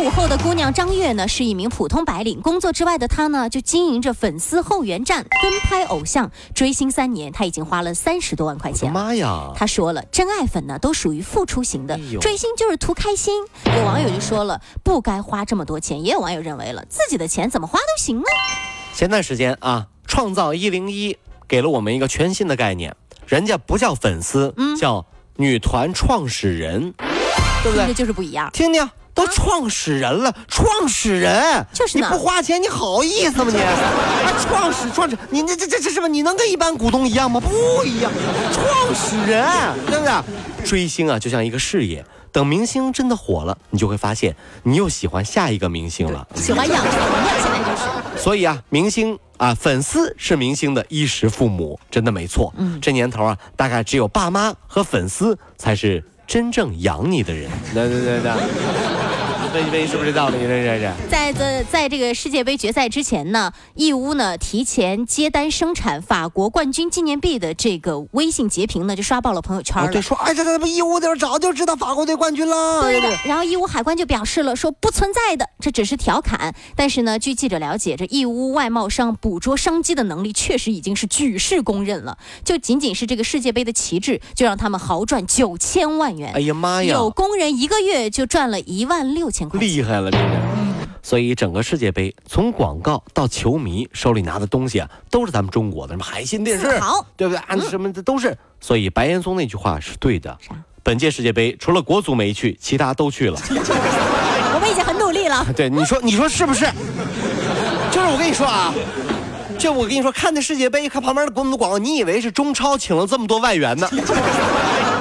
五后的姑娘张悦呢，是一名普通白领。工作之外的她呢，就经营着粉丝后援站，跟拍偶像，追星三年，她已经花了三十多万块钱。妈呀！她说了，真爱粉呢都属于付出型的哎，追星就是图开心。有网友就说了，不该花这么多钱。也有网友认为了，自己的钱怎么花都行呢？前段时间啊，创造一零一给了我们一个全新的概念，人家不叫粉丝，嗯叫女团创始人，对不这对？就是不一样。听听，都创始人了，创始人，就是你不花钱，你好意思吗你？啊，创始创始，你这这这这什么？你能跟一般股东一样吗？不一样，创始人，对不对？追星啊，就像一个事业。等明星真的火了，你就会发现你又喜欢下一个明星了。喜欢养成了，现在就是。所以啊，明星啊，粉丝是明星的衣食父母，真的没错。嗯，这年头啊，大概只有爸妈和粉丝才是真正养你的人。对对对对，分析分析是？不是？这道理？这这这。在这在这个世界杯决赛之前呢，义乌呢提前接单生产法国冠军纪念币的这个微信截屏呢，就刷爆了朋友圈，了。对，说哎，这这不义乌的人早就知道法国队冠军了。对的，然后义乌海关就表示了，说不存在的，这只是？调侃。但是呢，据记者了解，这义乌外贸商捕捉商机的能力确实已经是举世公认了。就仅仅是这个世界杯的旗帜，就让他们豪赚九千万元。哎呀妈呀，有工人一个月就赚了一万六千块钱。厉害了，这个。所以整个世界杯，从广告到球迷手里拿的东西啊，都是咱们中国的，什么海信电视好，对不对？啊，什么的都是。所以白岩松那句话是对的。啥本届世界杯除了国足没去，其他都去了。我们已经很努力了。对，你说你说是不是？就是我跟你说啊，就我跟你说，看那世界杯，看旁边的国母广告，你以为是中超请了这么多外援呢？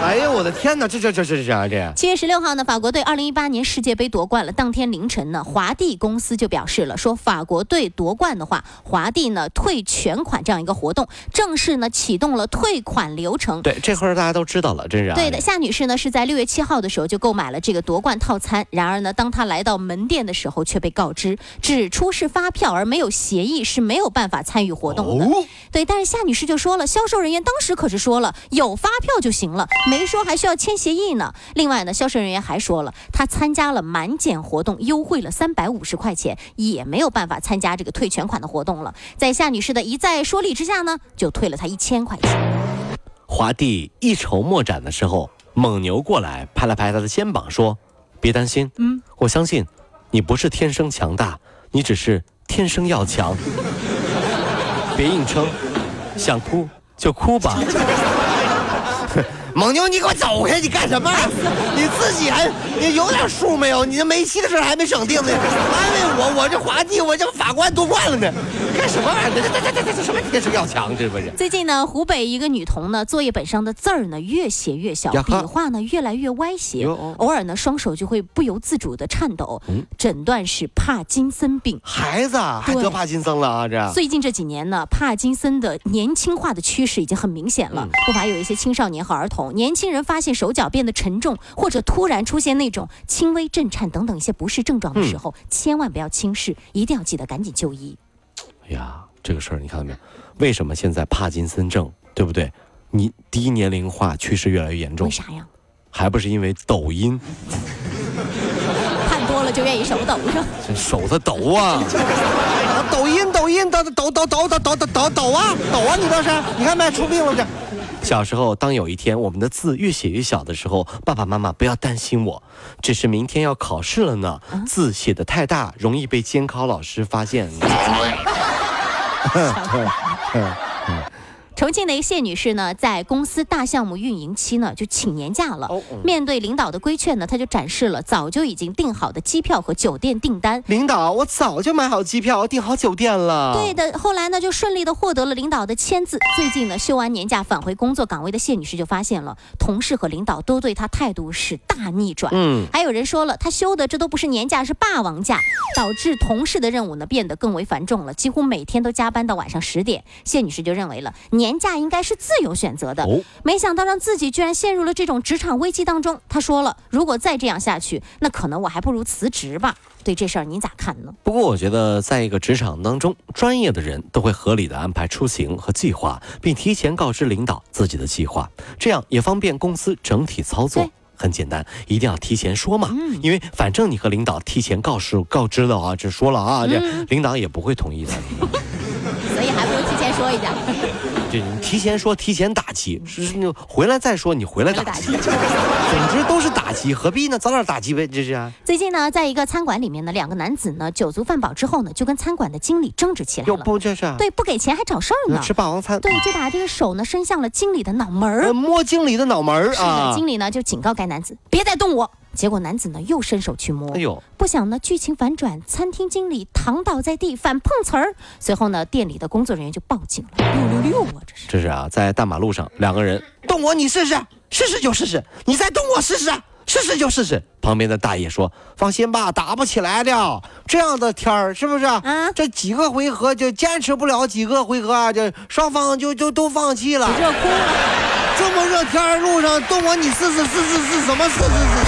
哎呀，我的天哪，这这这这这啊这！七月十六号呢，法国队二零一八年世界杯夺冠了。当天凌晨呢，华帝公司就表示了，说法国队夺冠的话，华帝呢退全款这样一个活动，正式呢启动了退款流程。对，这会儿大家都知道了，真是、啊。对的，夏女士呢是在六月七号的时候就购买了这个夺冠套餐，然而呢，当她来到门店的时候，却被告知只出示发票而没有协议，是没有办法参与活动的。哦，对，但是夏女士就说了，销售人员当时可是说了有发票就行了，没说还需要签协议呢。另外呢，销售人员还说了，他参加了满减活动，优惠了三百五十块钱，也没有办法参加这个退全款的活动了。在夏女士的一再说理之下呢，就退了她一千块钱。华帝一筹莫展的时候，蒙牛过来拍了拍他的肩膀，说：“别担心，嗯，我相信你不是天生强大，你只是天生要强。别硬撑，想哭就哭吧。”蒙牛，你给我走开！你干什么？你自己还你有点数没有？你这梅西的事还没整定呢，还没有我，我这滑稽，我这法官夺冠了呢，干什么玩意儿？这这这这这什么天生要强？这不是？最近呢，湖北一个女童呢，作业本上的字儿呢越写越小，笔画呢越来越歪斜偶尔呢双手就会不由自主的颤抖，诊断是帕金森病。孩子啊还得帕金森了啊！这最近这几年呢，帕金森的年轻化的趋势已经很明显了。不乏有一些青少年和儿童，年轻人发现手脚变得沉重，或者突然出现那种轻微震颤等等一些不适症状的时候，千万不要轻视，一定要记得赶紧就医。哎呀，这个事儿你看到没有？为什么现在帕金森症，对不对？你低年龄化趋势越来越严重为，啥呀？还不是因为抖音，看多了就愿意手抖是吧？这手在抖啊！啊抖音，抖音，抖抖抖抖抖抖抖抖抖啊，抖啊！你倒是，你看没？出病了这。小时候，当有一天我们的字越写越小的时候，爸爸妈妈不要担心我，只是明天要考试了呢，字写的太大，容易被监考老师发现。重庆的一个谢女士呢，在公司大项目运营期呢，就请年假了。哦嗯面对领导的规劝呢，她就展示了早就已经订好的机票和酒店订单。领导，我早就买好机票，订好酒店了。对的，后来呢，就顺利的获得了领导的签字。最近呢，休完年假返回工作岗位的谢女士就发现了，同事和领导都对她态度是大逆转。嗯，还有人说了，她休的这都不是年假，是霸王假，导致同事的任务呢变得更为繁重了，几乎每天都加班到晚上十点。谢女士就认为了，年年假应该是自由选择的。哦没想到让自己居然陷入了这种职场危机当中。他说了，如果再这样下去，那可能我还不如辞职吧。对这事儿您咋看呢？不过我觉得，在一个职场当中，专业的人都会合理的安排出行和计划，并提前告知领导自己的计划，这样也方便公司整体操作。很简单，一定要提前说嘛，因为反正你和领导提前告诉告知了啊，这说了啊，这领导也不会同意的。所以还不如提前说一下。这你提前说，提前打击，是是你回来再说，你回来打击，总之都是打击，何必呢？早点打击呗，这是啊。最近呢，在一个餐馆里面呢，两个男子呢酒足饭饱之后呢，就跟餐馆的经理争执起来又了。不这是啊？对，不给钱还找事儿呢。吃霸王餐，对，就把这个手呢伸向了经理的脑门儿。呃，摸经理的脑门儿是的，啊。经理呢就警告该男子别再动我。结果男子呢又伸手去摸，哎呦，不想呢剧情反转，餐厅经理躺倒在地，反碰瓷儿。随后呢，店里的工作人员就报警了。六六六啊，这是。这是啊，在大马路上，两个人动我，你试试，试试就试试，你再动我试试，试试就试试。旁边的大爷说：“放心吧，打不起来的。这样的天儿是不是？啊这几个回合就坚持不了几个回合啊，这双方就就都放弃了。热哭了。这么热天儿路上动我，你试试试试试什么试试试？”